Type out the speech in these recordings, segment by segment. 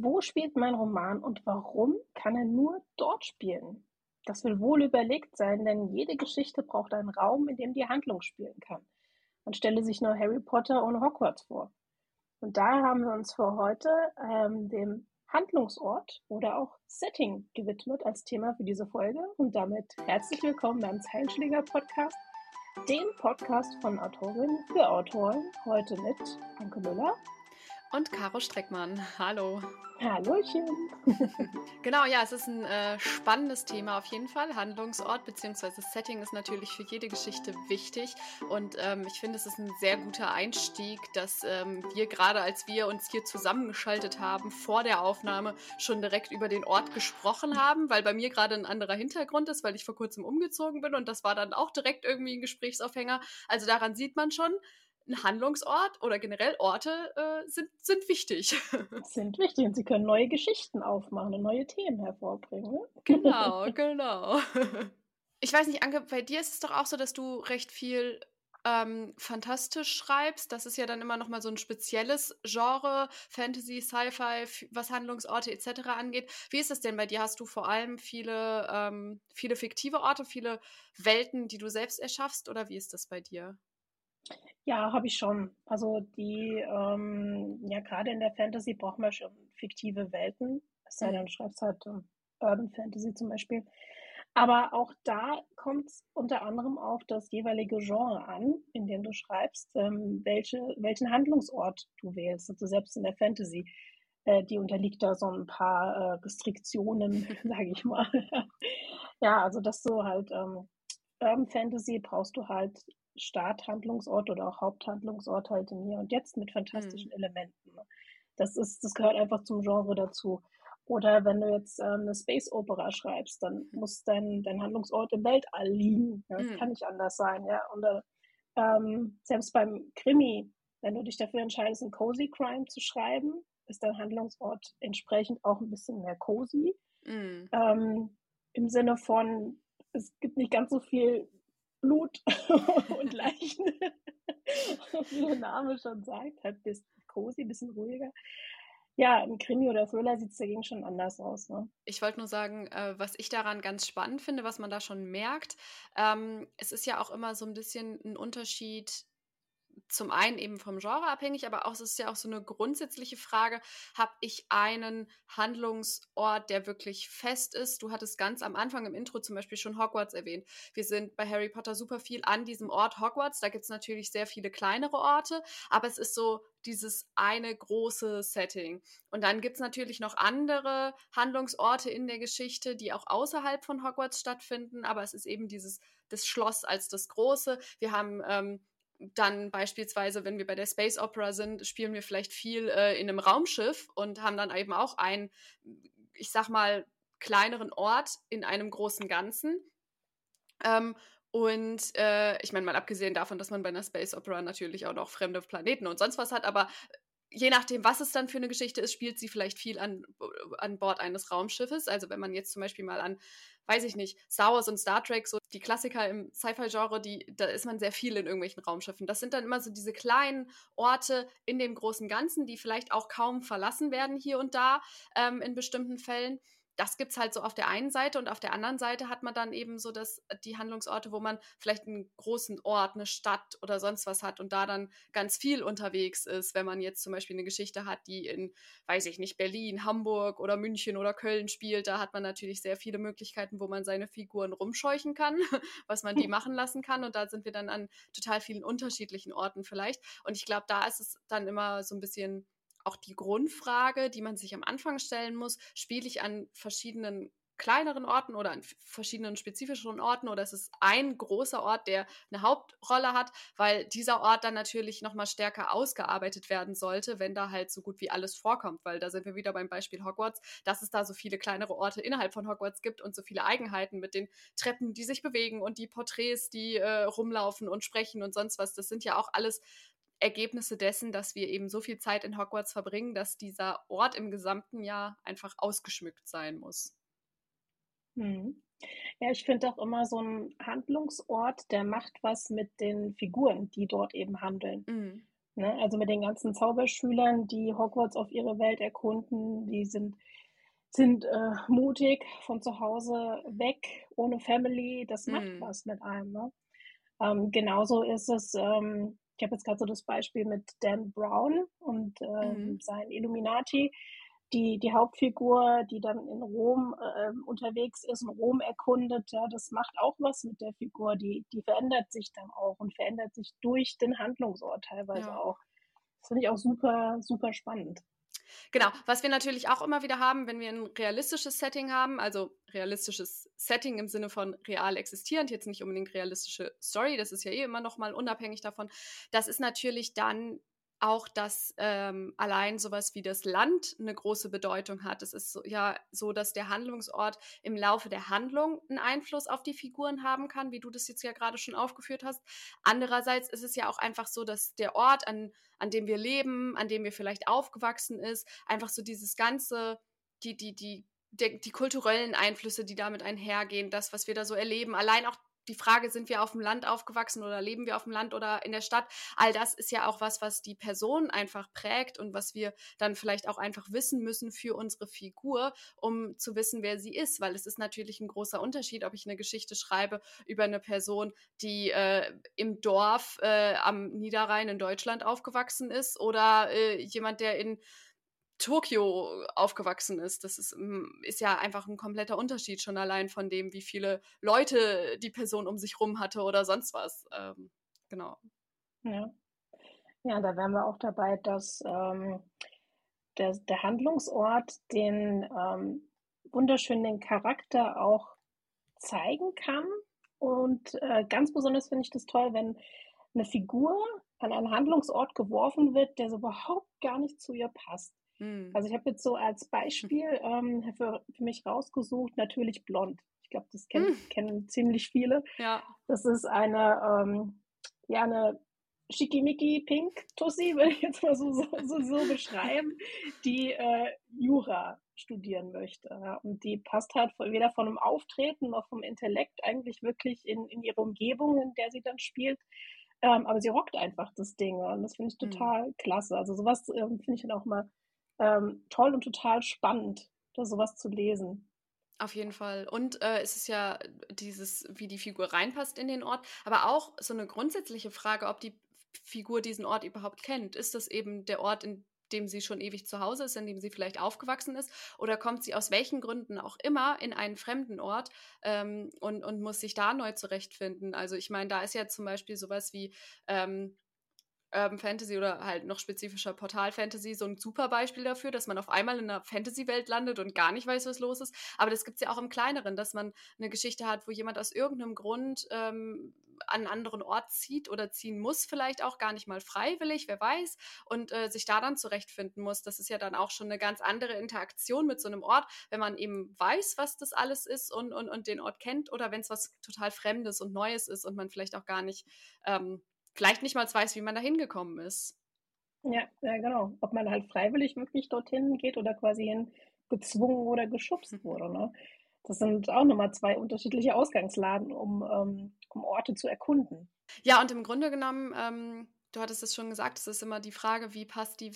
Wo spielt mein Roman und warum kann er nur dort spielen? Das will wohl überlegt sein, denn jede Geschichte braucht einen Raum, in dem die Handlung spielen kann. Man stelle sich nur Harry Potter ohne Hogwarts vor. Und daher haben wir uns für heute ähm, dem Handlungsort oder auch Setting gewidmet als Thema für diese Folge. Und damit herzlich willkommen beim Zeilenschläger Podcast, dem Podcast von Autorinnen für Autoren. Heute mit Anke Müller und Caro Streckmann. Hallo. Hallöchen. genau, ja, es ist ein äh, spannendes Thema auf jeden Fall. Handlungsort bzw. Setting ist natürlich für jede Geschichte wichtig. Und ähm, ich finde, es ist ein sehr guter Einstieg, dass ähm, wir gerade als wir uns hier zusammengeschaltet haben, vor der Aufnahme schon direkt über den Ort gesprochen haben, weil bei mir gerade ein anderer Hintergrund ist, weil ich vor kurzem umgezogen bin und das war dann auch direkt irgendwie ein Gesprächsaufhänger. Also daran sieht man schon, ein Handlungsort oder generell Orte äh, sind, sind wichtig. Sind wichtig und sie können neue Geschichten aufmachen und neue Themen hervorbringen. Ne? Genau, genau. Ich weiß nicht, Anke, bei dir ist es doch auch so, dass du recht viel ähm, fantastisch schreibst. Das ist ja dann immer noch mal so ein spezielles Genre, Fantasy, Sci-Fi, was Handlungsorte etc. angeht. Wie ist das denn bei dir? Hast du vor allem viele, ähm, viele fiktive Orte, viele Welten, die du selbst erschaffst oder wie ist das bei dir? Ja, habe ich schon. Also die, ähm, ja, gerade in der Fantasy braucht man schon fiktive Welten. Es sei denn, du schreibst halt äh, Urban Fantasy zum Beispiel. Aber auch da kommt es unter anderem auf das jeweilige Genre an, in dem du schreibst, ähm, welche, welchen Handlungsort du wählst. Also selbst in der Fantasy, äh, die unterliegt da so ein paar äh, Restriktionen, sage ich mal. ja, also dass du halt ähm, Urban Fantasy brauchst du halt Starthandlungsort oder auch Haupthandlungsort halt im Hier und Jetzt mit fantastischen mhm. Elementen. Das ist, das gehört einfach zum Genre dazu. Oder wenn du jetzt ähm, eine Space Opera schreibst, dann mhm. muss dein, dein Handlungsort im Weltall liegen. Ja, das mhm. kann nicht anders sein, ja. Und ähm, selbst beim Krimi, wenn du dich dafür entscheidest, ein Cozy Crime zu schreiben, ist dein Handlungsort entsprechend auch ein bisschen mehr cozy. Mhm. Ähm, Im Sinne von, es gibt nicht ganz so viel Blut und Leichen, wie der Name schon sagt, halt bisschen cozy, bisschen ruhiger. Ja, im Krimi oder Thriller sieht es dagegen schon anders aus. Ne? Ich wollte nur sagen, äh, was ich daran ganz spannend finde, was man da schon merkt, ähm, es ist ja auch immer so ein bisschen ein Unterschied zum einen eben vom Genre abhängig, aber auch es ist ja auch so eine grundsätzliche Frage, habe ich einen Handlungsort, der wirklich fest ist? Du hattest ganz am Anfang im Intro zum Beispiel schon Hogwarts erwähnt. Wir sind bei Harry Potter super viel an diesem Ort Hogwarts. Da gibt es natürlich sehr viele kleinere Orte, aber es ist so dieses eine große Setting. Und dann gibt es natürlich noch andere Handlungsorte in der Geschichte, die auch außerhalb von Hogwarts stattfinden, aber es ist eben dieses das Schloss als das Große. Wir haben ähm, dann beispielsweise, wenn wir bei der Space Opera sind, spielen wir vielleicht viel äh, in einem Raumschiff und haben dann eben auch einen, ich sag mal, kleineren Ort in einem großen Ganzen. Ähm, und äh, ich meine, mal abgesehen davon, dass man bei einer Space Opera natürlich auch noch fremde Planeten und sonst was hat, aber je nachdem, was es dann für eine Geschichte ist, spielt sie vielleicht viel an, an Bord eines Raumschiffes. Also wenn man jetzt zum Beispiel mal an weiß ich nicht, Star Wars und Star Trek, so die Klassiker im Sci-Fi-Genre, da ist man sehr viel in irgendwelchen Raumschiffen. Das sind dann immer so diese kleinen Orte in dem großen Ganzen, die vielleicht auch kaum verlassen werden hier und da ähm, in bestimmten Fällen das gibt es halt so auf der einen Seite und auf der anderen Seite hat man dann eben so dass die Handlungsorte, wo man vielleicht einen großen Ort, eine Stadt oder sonst was hat und da dann ganz viel unterwegs ist, wenn man jetzt zum Beispiel eine Geschichte hat, die in, weiß ich nicht, Berlin, Hamburg oder München oder Köln spielt, da hat man natürlich sehr viele Möglichkeiten, wo man seine Figuren rumscheuchen kann, was man die machen lassen kann. Und da sind wir dann an total vielen unterschiedlichen Orten vielleicht. Und ich glaube, da ist es dann immer so ein bisschen auch die Grundfrage, die man sich am Anfang stellen muss, spiele ich an verschiedenen kleineren Orten oder an verschiedenen spezifischen Orten oder ist es ein großer Ort, der eine Hauptrolle hat, weil dieser Ort dann natürlich nochmal stärker ausgearbeitet werden sollte, wenn da halt so gut wie alles vorkommt, weil da sind wir wieder beim Beispiel Hogwarts, dass es da so viele kleinere Orte innerhalb von Hogwarts gibt und so viele Eigenheiten mit den Treppen, die sich bewegen und die Porträts, die äh, rumlaufen und sprechen und sonst was. Das sind ja auch alles Ergebnisse dessen, dass wir eben so viel Zeit in Hogwarts verbringen, dass dieser Ort im gesamten Jahr einfach ausgeschmückt sein muss. Hm. Ja, ich finde auch immer so ein Handlungsort, der macht was mit den Figuren, die dort eben handeln. Mhm. Ne? Also mit den ganzen Zauberschülern, die Hogwarts auf ihre Welt erkunden, die sind, sind äh, mutig von zu Hause weg, ohne Family. Das macht mm. was mit einem. Ne? Ähm, genauso ist es, ähm, ich habe jetzt gerade so das Beispiel mit Dan Brown und ähm, mm. sein Illuminati die, die Hauptfigur, die dann in Rom äh, unterwegs ist und Rom erkundet, ja, das macht auch was mit der Figur. Die, die verändert sich dann auch und verändert sich durch den Handlungsort teilweise ja. auch. Das finde ich auch super, super spannend. Genau, was wir natürlich auch immer wieder haben, wenn wir ein realistisches Setting haben, also realistisches Setting im Sinne von real existierend, jetzt nicht unbedingt realistische Story, das ist ja eh immer noch mal unabhängig davon, das ist natürlich dann auch, dass ähm, allein sowas wie das Land eine große Bedeutung hat. Es ist so, ja so, dass der Handlungsort im Laufe der Handlung einen Einfluss auf die Figuren haben kann, wie du das jetzt ja gerade schon aufgeführt hast. Andererseits ist es ja auch einfach so, dass der Ort, an, an dem wir leben, an dem wir vielleicht aufgewachsen ist, einfach so dieses ganze, die, die, die, die, die kulturellen Einflüsse, die damit einhergehen, das, was wir da so erleben, allein auch die Frage, sind wir auf dem Land aufgewachsen oder leben wir auf dem Land oder in der Stadt? All das ist ja auch was, was die Person einfach prägt und was wir dann vielleicht auch einfach wissen müssen für unsere Figur, um zu wissen, wer sie ist. Weil es ist natürlich ein großer Unterschied, ob ich eine Geschichte schreibe über eine Person, die äh, im Dorf äh, am Niederrhein in Deutschland aufgewachsen ist oder äh, jemand, der in Tokio aufgewachsen ist. Das ist, mm, ist ja einfach ein kompletter Unterschied schon allein von dem, wie viele Leute die Person um sich rum hatte oder sonst was. Ähm, genau. Ja. ja, da wären wir auch dabei, dass ähm, der, der, Handlungsort den ähm, wunderschönen Charakter auch zeigen kann. Und äh, ganz besonders finde ich das toll, wenn eine Figur an einen Handlungsort geworfen wird, der so überhaupt gar nicht zu ihr passt. Mhm. Also ich habe jetzt so als Beispiel ähm, für, für mich rausgesucht, natürlich blond. Ich glaube, das kenn, mhm. kennen ziemlich viele. Ja. Das ist eine, ähm, ja, eine schickimicki pink Tussi, würde ich jetzt mal so, so, so, so beschreiben, die äh, Jura studieren möchte. Ja. Und die passt halt weder von dem Auftreten noch vom Intellekt eigentlich wirklich in, in ihre Umgebung, in der sie dann spielt. Ähm, aber sie rockt einfach das Ding und das finde ich mhm. total mhm. klasse. Also sowas ähm, finde ich dann auch mal ähm, toll und total spannend, da sowas zu lesen. Auf jeden Fall. Und äh, es ist ja dieses, wie die Figur reinpasst in den Ort, aber auch so eine grundsätzliche Frage, ob die Figur diesen Ort überhaupt kennt. Ist das eben der Ort, in dem sie schon ewig zu Hause ist, in dem sie vielleicht aufgewachsen ist, oder kommt sie aus welchen Gründen auch immer in einen fremden Ort ähm, und, und muss sich da neu zurechtfinden? Also ich meine, da ist ja zum Beispiel sowas wie ähm, Urban Fantasy oder halt noch spezifischer Portal Fantasy so ein super Beispiel dafür, dass man auf einmal in einer Fantasy-Welt landet und gar nicht weiß, was los ist. Aber das gibt es ja auch im Kleineren, dass man eine Geschichte hat, wo jemand aus irgendeinem Grund ähm, an einen anderen Ort zieht oder ziehen muss, vielleicht auch gar nicht mal freiwillig, wer weiß, und äh, sich da dann zurechtfinden muss. Das ist ja dann auch schon eine ganz andere Interaktion mit so einem Ort, wenn man eben weiß, was das alles ist und, und, und den Ort kennt oder wenn es was total Fremdes und Neues ist und man vielleicht auch gar nicht ähm, vielleicht nicht mal weiß, wie man da hingekommen ist. Ja, ja, genau. Ob man halt freiwillig wirklich dorthin geht oder quasi hin gezwungen oder geschubst mhm. wurde. Ne? Das sind auch nochmal zwei unterschiedliche Ausgangslagen, um, ähm, um Orte zu erkunden. Ja, und im Grunde genommen, ähm, du hattest es schon gesagt, es ist immer die Frage, wie passt die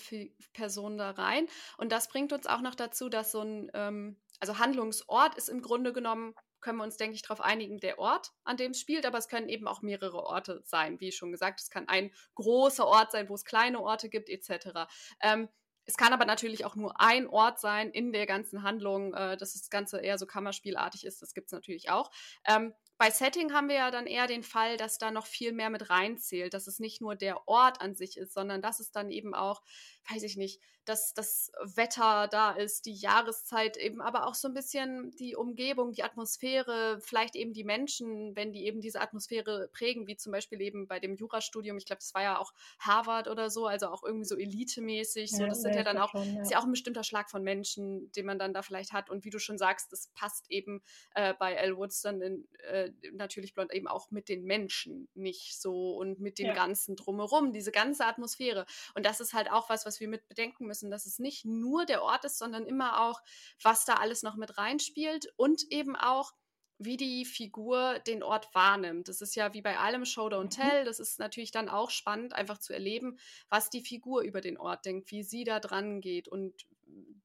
Person da rein. Und das bringt uns auch noch dazu, dass so ein, ähm, also Handlungsort ist im Grunde genommen können wir uns, denke ich, darauf einigen, der Ort, an dem es spielt, aber es können eben auch mehrere Orte sein. Wie schon gesagt, es kann ein großer Ort sein, wo es kleine Orte gibt, etc. Ähm, es kann aber natürlich auch nur ein Ort sein in der ganzen Handlung, äh, dass das Ganze eher so Kammerspielartig ist. Das gibt es natürlich auch. Ähm, bei Setting haben wir ja dann eher den Fall, dass da noch viel mehr mit reinzählt, dass es nicht nur der Ort an sich ist, sondern dass es dann eben auch, weiß ich nicht, dass das Wetter da ist, die Jahreszeit eben, aber auch so ein bisschen die Umgebung, die Atmosphäre, vielleicht eben die Menschen, wenn die eben diese Atmosphäre prägen, wie zum Beispiel eben bei dem Jurastudium, ich glaube, das war ja auch Harvard oder so, also auch irgendwie so elitemäßig, so, ja, das sind ja dann auch, schon, ja. ist ja auch ein bestimmter Schlag von Menschen, den man dann da vielleicht hat und wie du schon sagst, das passt eben äh, bei Elle Woods dann in, äh, natürlich blond eben auch mit den Menschen nicht so und mit dem ja. Ganzen drumherum, diese ganze Atmosphäre und das ist halt auch was, was wir mit bedenken müssen müssen, dass es nicht nur der Ort ist, sondern immer auch, was da alles noch mit reinspielt und eben auch, wie die Figur den Ort wahrnimmt. Das ist ja wie bei allem Show Don't mhm. Tell. Das ist natürlich dann auch spannend, einfach zu erleben, was die Figur über den Ort denkt, wie sie da dran geht. Und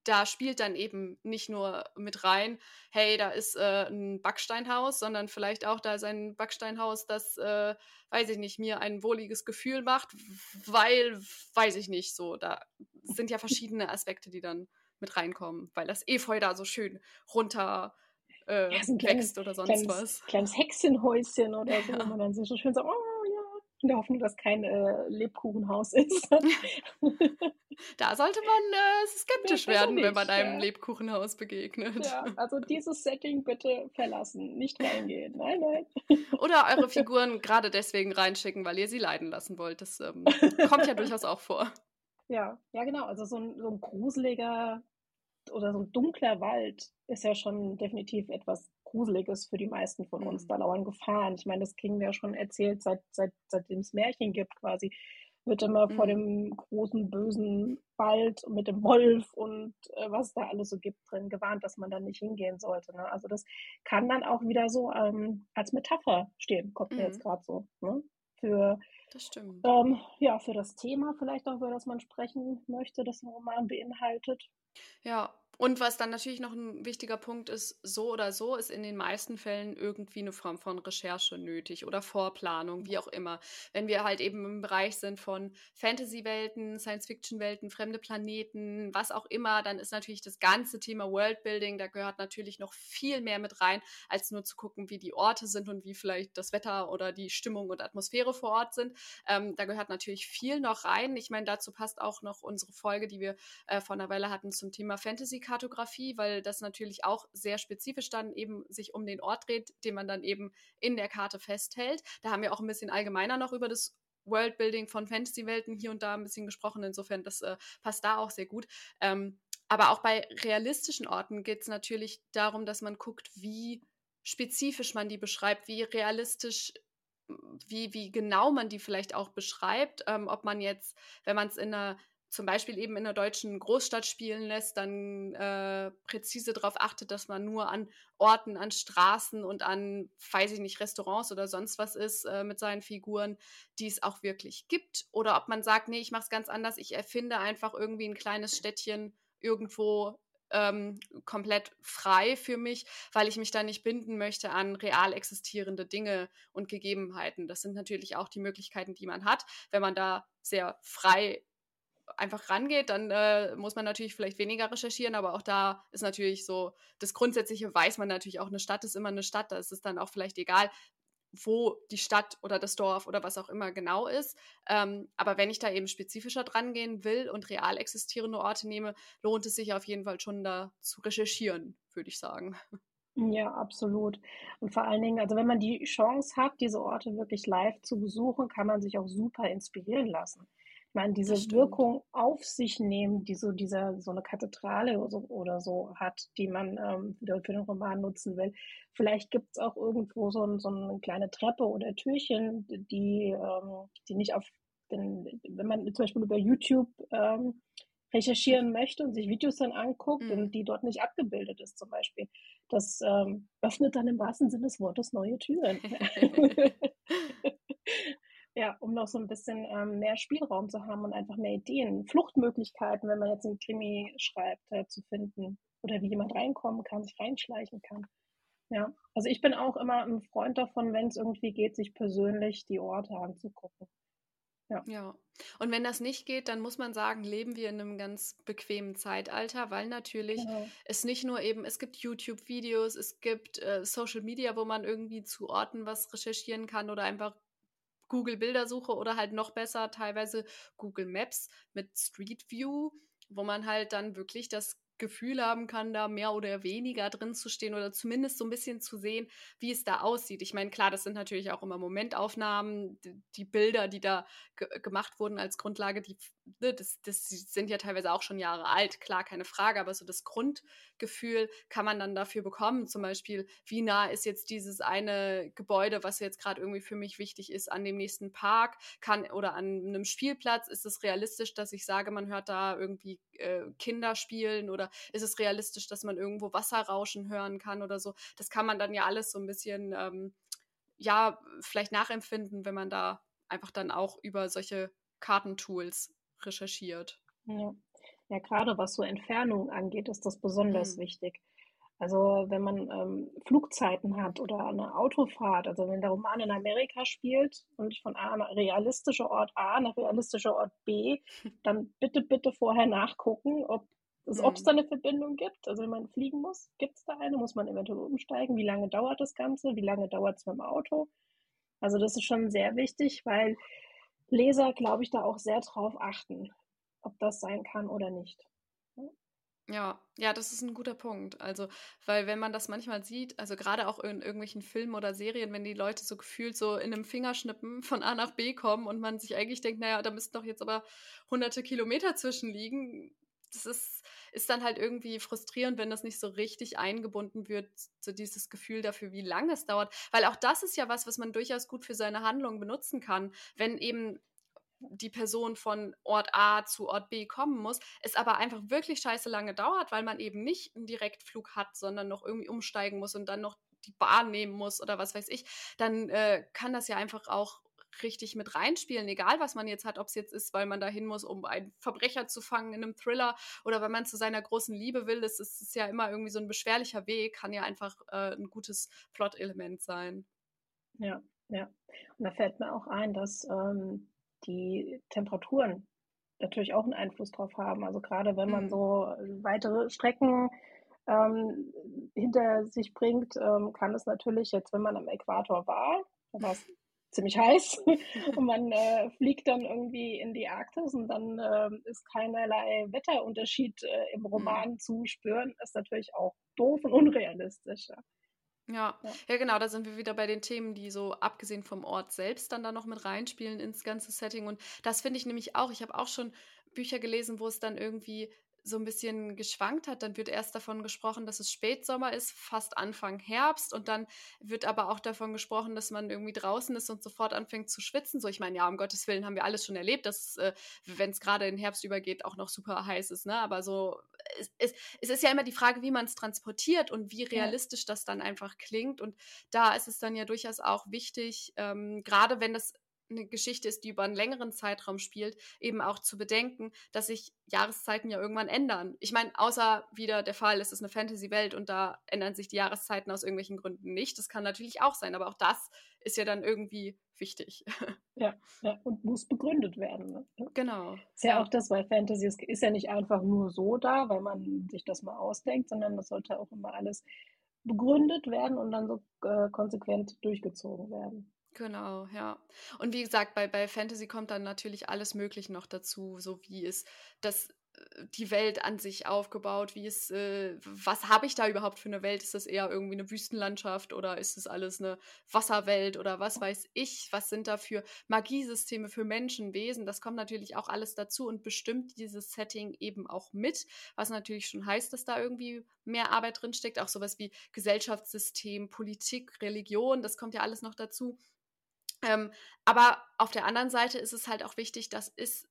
da spielt dann eben nicht nur mit rein, hey, da ist äh, ein Backsteinhaus, sondern vielleicht auch da ist ein Backsteinhaus, das, äh, weiß ich nicht, mir ein wohliges Gefühl macht, weil, weiß ich nicht, so, da sind ja verschiedene Aspekte, die dann mit reinkommen, weil das Efeu da so schön runter äh, ja, wächst kleines, oder sonst kleines, was. Kleines Hexenhäuschen oder so, ja. wo man dann so schön sagt, oh in der Hoffnung, dass kein äh, Lebkuchenhaus ist. da sollte man äh, skeptisch werden, nicht, wenn man einem ja. Lebkuchenhaus begegnet. Ja, also dieses Setting bitte verlassen, nicht reingehen. Nein, nein. Oder eure Figuren gerade deswegen reinschicken, weil ihr sie leiden lassen wollt. Das ähm, kommt ja durchaus auch vor. Ja, ja, genau. Also so ein, so ein gruseliger oder so ein dunkler Wald ist ja schon definitiv etwas Gruseliges für die meisten von uns. Mhm. Da lauern Gefahren. Ich meine, das kriegen wir ja schon erzählt, seit, seit, seitdem es Märchen gibt quasi. Wird immer mhm. vor dem großen, bösen Wald mit dem Wolf und äh, was da alles so gibt drin gewarnt, dass man da nicht hingehen sollte. Ne? Also das kann dann auch wieder so ähm, als Metapher stehen, kommt mir jetzt mhm. gerade so. Ne? Für, das stimmt. Ähm, ja, für das Thema vielleicht auch, über das man sprechen möchte, das ein Roman beinhaltet. Ja, und was dann natürlich noch ein wichtiger Punkt ist, so oder so ist in den meisten Fällen irgendwie eine Form von Recherche nötig oder Vorplanung, wie auch immer. Wenn wir halt eben im Bereich sind von Fantasy-Welten, Science-Fiction-Welten, fremde Planeten, was auch immer, dann ist natürlich das ganze Thema Worldbuilding, da gehört natürlich noch viel mehr mit rein, als nur zu gucken, wie die Orte sind und wie vielleicht das Wetter oder die Stimmung und Atmosphäre vor Ort sind. Ähm, da gehört natürlich viel noch rein. Ich meine, dazu passt auch noch unsere Folge, die wir äh, vor einer Weile hatten zum Thema Fantasy Kartografie, weil das natürlich auch sehr spezifisch dann eben sich um den Ort dreht, den man dann eben in der Karte festhält. Da haben wir auch ein bisschen allgemeiner noch über das Worldbuilding von Fantasy-Welten hier und da ein bisschen gesprochen. Insofern, das äh, passt da auch sehr gut. Ähm, aber auch bei realistischen Orten geht es natürlich darum, dass man guckt, wie spezifisch man die beschreibt, wie realistisch wie, wie genau man die vielleicht auch beschreibt, ähm, ob man jetzt, wenn man es in einer zum Beispiel eben in einer deutschen Großstadt spielen lässt, dann äh, präzise darauf achtet, dass man nur an Orten, an Straßen und an, weiß ich nicht, Restaurants oder sonst was ist äh, mit seinen Figuren, die es auch wirklich gibt. Oder ob man sagt, nee, ich mache es ganz anders, ich erfinde einfach irgendwie ein kleines Städtchen irgendwo ähm, komplett frei für mich, weil ich mich da nicht binden möchte an real existierende Dinge und Gegebenheiten. Das sind natürlich auch die Möglichkeiten, die man hat, wenn man da sehr frei einfach rangeht, dann äh, muss man natürlich vielleicht weniger recherchieren, aber auch da ist natürlich so, das Grundsätzliche weiß man natürlich auch, eine Stadt ist immer eine Stadt, da ist es dann auch vielleicht egal, wo die Stadt oder das Dorf oder was auch immer genau ist. Ähm, aber wenn ich da eben spezifischer dran gehen will und real existierende Orte nehme, lohnt es sich auf jeden Fall schon da zu recherchieren, würde ich sagen. Ja, absolut. Und vor allen Dingen, also wenn man die Chance hat, diese Orte wirklich live zu besuchen, kann man sich auch super inspirieren lassen. Ich meine, diese Wirkung auf sich nehmen, die so dieser, so eine Kathedrale oder so, oder so hat, die man ähm, für den Roman nutzen will. Vielleicht gibt es auch irgendwo so, ein, so eine kleine Treppe oder Türchen, die, ähm, die nicht auf den, wenn man zum Beispiel über YouTube ähm, recherchieren möchte und sich Videos dann anguckt mhm. und die dort nicht abgebildet ist zum Beispiel. Das ähm, öffnet dann im wahrsten Sinne des Wortes neue Türen. Ja, um noch so ein bisschen ähm, mehr Spielraum zu haben und einfach mehr Ideen, Fluchtmöglichkeiten, wenn man jetzt einen Krimi schreibt, äh, zu finden. Oder wie jemand reinkommen kann, sich reinschleichen kann. Ja, also ich bin auch immer ein Freund davon, wenn es irgendwie geht, sich persönlich die Orte anzugucken. Ja. ja. Und wenn das nicht geht, dann muss man sagen, leben wir in einem ganz bequemen Zeitalter, weil natürlich genau. es nicht nur eben, es gibt YouTube-Videos, es gibt äh, Social Media, wo man irgendwie zu Orten was recherchieren kann oder einfach Google Bildersuche oder halt noch besser teilweise Google Maps mit Street View, wo man halt dann wirklich das Gefühl haben kann, da mehr oder weniger drin zu stehen oder zumindest so ein bisschen zu sehen, wie es da aussieht. Ich meine, klar, das sind natürlich auch immer Momentaufnahmen, die, Bilder, die da gemacht wurden als Grundlage, die, ne, das, das sind ja teilweise auch schon Jahre alt, klar, keine Frage, aber so das Grundgefühl kann man dann dafür bekommen. Zum Beispiel, wie nah ist jetzt dieses eine Gebäude, was jetzt gerade irgendwie für mich wichtig ist, an dem nächsten Park kann oder an einem Spielplatz? Ist es realistisch, dass ich sage, man hört da irgendwie äh, Kinder spielen oder ist es realistisch, dass man irgendwo Wasserrauschen hören kann oder so. Das kann man dann ja alles so ein bisschen, ähm, ja, vielleicht nachempfinden, wenn man da einfach dann auch über solche Kartentools recherchiert. Ja. ja, gerade was so Entfernung angeht, ist das besonders mhm. wichtig. Also wenn man ähm, Flugzeiten hat oder eine Autofahrt, also wenn der Roman in Amerika spielt und von A nach realistischer Ort A nach realistischer Ort B, dann bitte, bitte vorher nachgucken, ob es, ob es da eine Verbindung gibt. Also wenn man fliegen muss, gibt es da eine, muss man eventuell umsteigen, wie lange dauert das Ganze, wie lange dauert es mit dem Auto. Also das ist schon sehr wichtig, weil Leser, glaube ich, da auch sehr drauf achten, ob das sein kann oder nicht. Ja, ja, das ist ein guter Punkt. Also, weil wenn man das manchmal sieht, also gerade auch in irgendwelchen Filmen oder Serien, wenn die Leute so gefühlt so in einem Fingerschnippen von A nach B kommen und man sich eigentlich denkt, naja, da müssten doch jetzt aber hunderte Kilometer zwischen liegen, das ist, ist dann halt irgendwie frustrierend, wenn das nicht so richtig eingebunden wird, so dieses Gefühl dafür, wie lange es dauert. Weil auch das ist ja was, was man durchaus gut für seine Handlung benutzen kann. Wenn eben die Person von Ort A zu Ort B kommen muss, es aber einfach wirklich scheiße lange dauert, weil man eben nicht einen Direktflug hat, sondern noch irgendwie umsteigen muss und dann noch die Bahn nehmen muss oder was weiß ich, dann äh, kann das ja einfach auch richtig mit reinspielen, egal was man jetzt hat, ob es jetzt ist, weil man dahin muss, um einen Verbrecher zu fangen in einem Thriller oder weil man zu seiner großen Liebe will. Das ist, ist ja immer irgendwie so ein beschwerlicher Weg, kann ja einfach äh, ein gutes Plot-Element sein. Ja, ja. Und da fällt mir auch ein, dass ähm, die Temperaturen natürlich auch einen Einfluss drauf haben. Also gerade wenn man mhm. so weitere Strecken ähm, hinter sich bringt, ähm, kann es natürlich jetzt, wenn man am Äquator war, da war es ziemlich heiß und man äh, fliegt dann irgendwie in die Arktis und dann äh, ist keinerlei Wetterunterschied äh, im mhm. Roman mhm. zu spüren, ist natürlich auch doof und unrealistisch. Ja. Ja. ja, ja, genau, da sind wir wieder bei den Themen, die so abgesehen vom Ort selbst dann da noch mit reinspielen ins ganze Setting. Und das finde ich nämlich auch. Ich habe auch schon Bücher gelesen, wo es dann irgendwie so ein bisschen geschwankt hat. Dann wird erst davon gesprochen, dass es Spätsommer ist, fast Anfang Herbst. Und dann wird aber auch davon gesprochen, dass man irgendwie draußen ist und sofort anfängt zu schwitzen. So, ich meine, ja, um Gottes Willen haben wir alles schon erlebt, dass äh, wenn es gerade in Herbst übergeht, auch noch super heiß ist. Ne? Aber so, es, es, es ist ja immer die Frage, wie man es transportiert und wie realistisch ja. das dann einfach klingt. Und da ist es dann ja durchaus auch wichtig, ähm, gerade wenn das eine Geschichte ist, die über einen längeren Zeitraum spielt, eben auch zu bedenken, dass sich Jahreszeiten ja irgendwann ändern. Ich meine, außer wieder der Fall, es ist eine Fantasy-Welt und da ändern sich die Jahreszeiten aus irgendwelchen Gründen nicht. Das kann natürlich auch sein, aber auch das ist ja dann irgendwie wichtig. Ja, ja und muss begründet werden. Ne? Genau. Ist ja, ja, auch das, weil Fantasy ist, ist ja nicht einfach nur so da, weil man sich das mal ausdenkt, sondern das sollte auch immer alles begründet werden und dann so äh, konsequent durchgezogen werden. Genau, ja. Und wie gesagt, bei, bei Fantasy kommt dann natürlich alles Mögliche noch dazu, so wie ist das äh, die Welt an sich aufgebaut, wie ist, äh, was habe ich da überhaupt für eine Welt? Ist das eher irgendwie eine Wüstenlandschaft oder ist das alles eine Wasserwelt oder was weiß ich? Was sind da für Magiesysteme für Menschen, Wesen? Das kommt natürlich auch alles dazu und bestimmt dieses Setting eben auch mit, was natürlich schon heißt, dass da irgendwie mehr Arbeit drinsteckt, auch sowas wie Gesellschaftssystem, Politik, Religion, das kommt ja alles noch dazu. Ähm, aber auf der anderen Seite ist es halt auch wichtig, das ist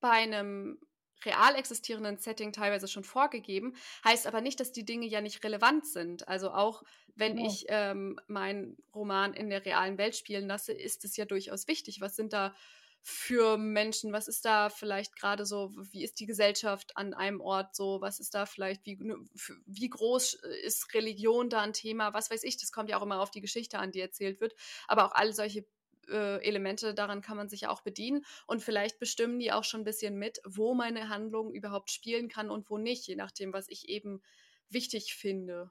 bei einem real existierenden Setting teilweise schon vorgegeben, heißt aber nicht, dass die Dinge ja nicht relevant sind. Also auch wenn genau. ich ähm, meinen Roman in der realen Welt spielen lasse, ist es ja durchaus wichtig. Was sind da für Menschen? Was ist da vielleicht gerade so? Wie ist die Gesellschaft an einem Ort so? Was ist da vielleicht, wie, ne, wie groß ist Religion da ein Thema? Was weiß ich, das kommt ja auch immer auf die Geschichte an, die erzählt wird. Aber auch alle solche äh, Elemente, daran kann man sich ja auch bedienen. Und vielleicht bestimmen die auch schon ein bisschen mit, wo meine Handlung überhaupt spielen kann und wo nicht, je nachdem, was ich eben wichtig finde.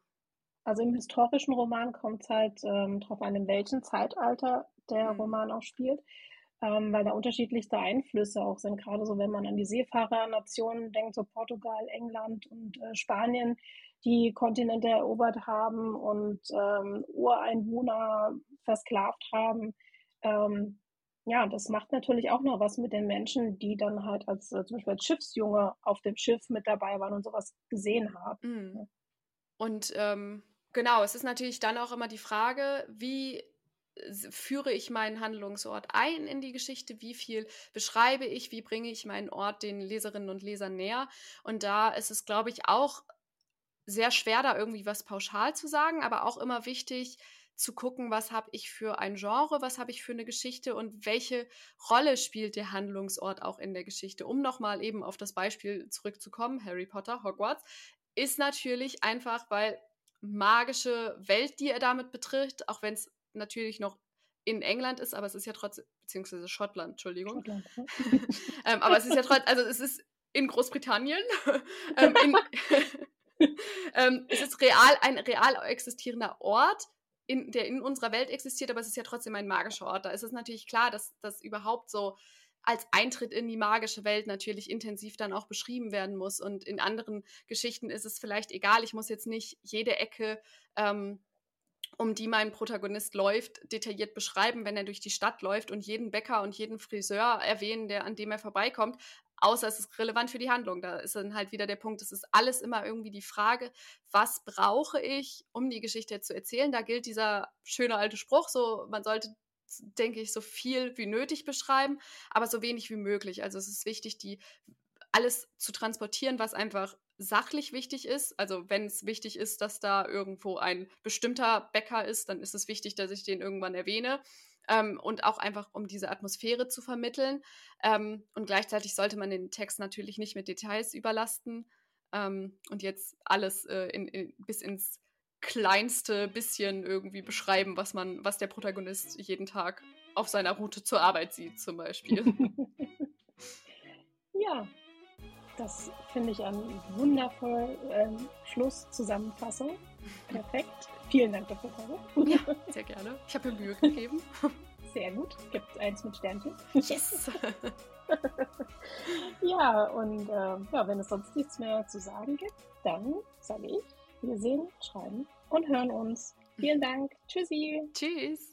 Also im historischen Roman kommt es halt ähm, darauf an, in welchem Zeitalter der mhm. Roman auch spielt, ähm, weil da unterschiedlichste Einflüsse auch sind. Gerade so, wenn man an die Seefahrernationen denkt, so Portugal, England und äh, Spanien, die Kontinente erobert haben und ähm, Ureinwohner versklavt haben, ähm, ja, das macht natürlich auch noch was mit den Menschen, die dann halt als äh, zum Beispiel als Schiffsjunge auf dem Schiff mit dabei waren und sowas gesehen haben. Mhm. Und ähm, genau, es ist natürlich dann auch immer die Frage, wie führe ich meinen Handlungsort ein in die Geschichte, wie viel beschreibe ich, wie bringe ich meinen Ort den Leserinnen und Lesern näher. Und da ist es, glaube ich, auch sehr schwer, da irgendwie was pauschal zu sagen, aber auch immer wichtig zu gucken, was habe ich für ein Genre, was habe ich für eine Geschichte und welche Rolle spielt der Handlungsort auch in der Geschichte. Um nochmal eben auf das Beispiel zurückzukommen, Harry Potter, Hogwarts, ist natürlich einfach, weil magische Welt, die er damit betritt, auch wenn es natürlich noch in England ist, aber es ist ja trotzdem, beziehungsweise Schottland, Entschuldigung. Schottland, ähm, aber es ist ja trotzdem, also es ist in Großbritannien. ähm, in, ähm, es ist real, ein real existierender Ort, in, der in unserer Welt existiert, aber es ist ja trotzdem ein magischer Ort. Da ist es natürlich klar, dass das überhaupt so als Eintritt in die magische Welt natürlich intensiv dann auch beschrieben werden muss. Und in anderen Geschichten ist es vielleicht egal, ich muss jetzt nicht jede Ecke ähm, um die mein Protagonist läuft, detailliert beschreiben, wenn er durch die Stadt läuft und jeden Bäcker und jeden Friseur erwähnen, der, an dem er vorbeikommt, außer es ist relevant für die Handlung. Da ist dann halt wieder der Punkt, es ist alles immer irgendwie die Frage, was brauche ich, um die Geschichte zu erzählen. Da gilt dieser schöne alte Spruch, so man sollte denke ich, so viel wie nötig beschreiben, aber so wenig wie möglich. Also es ist wichtig, die alles zu transportieren, was einfach sachlich wichtig ist. Also wenn es wichtig ist, dass da irgendwo ein bestimmter Bäcker ist, dann ist es wichtig, dass ich den irgendwann erwähne. Ähm, und auch einfach, um diese Atmosphäre zu vermitteln. Ähm, und gleichzeitig sollte man den Text natürlich nicht mit Details überlasten ähm, und jetzt alles äh, in, in, bis ins kleinste bisschen irgendwie beschreiben, was man, was der Protagonist jeden Tag auf seiner Route zur Arbeit sieht, zum Beispiel. ja, das finde ich ein wundervoll ähm, Schlusszusammenfassung. Perfekt. Vielen Dank dafür, Caro. Ja, sehr gerne. Ich habe mir Mühe gegeben. Sehr gut. Gibt eins mit Sternchen. Yes! ja, und äh, ja, wenn es sonst nichts mehr zu sagen gibt, dann sage ich, wir sehen, schreiben und hören uns. Vielen Dank. Tschüssi. Tschüss.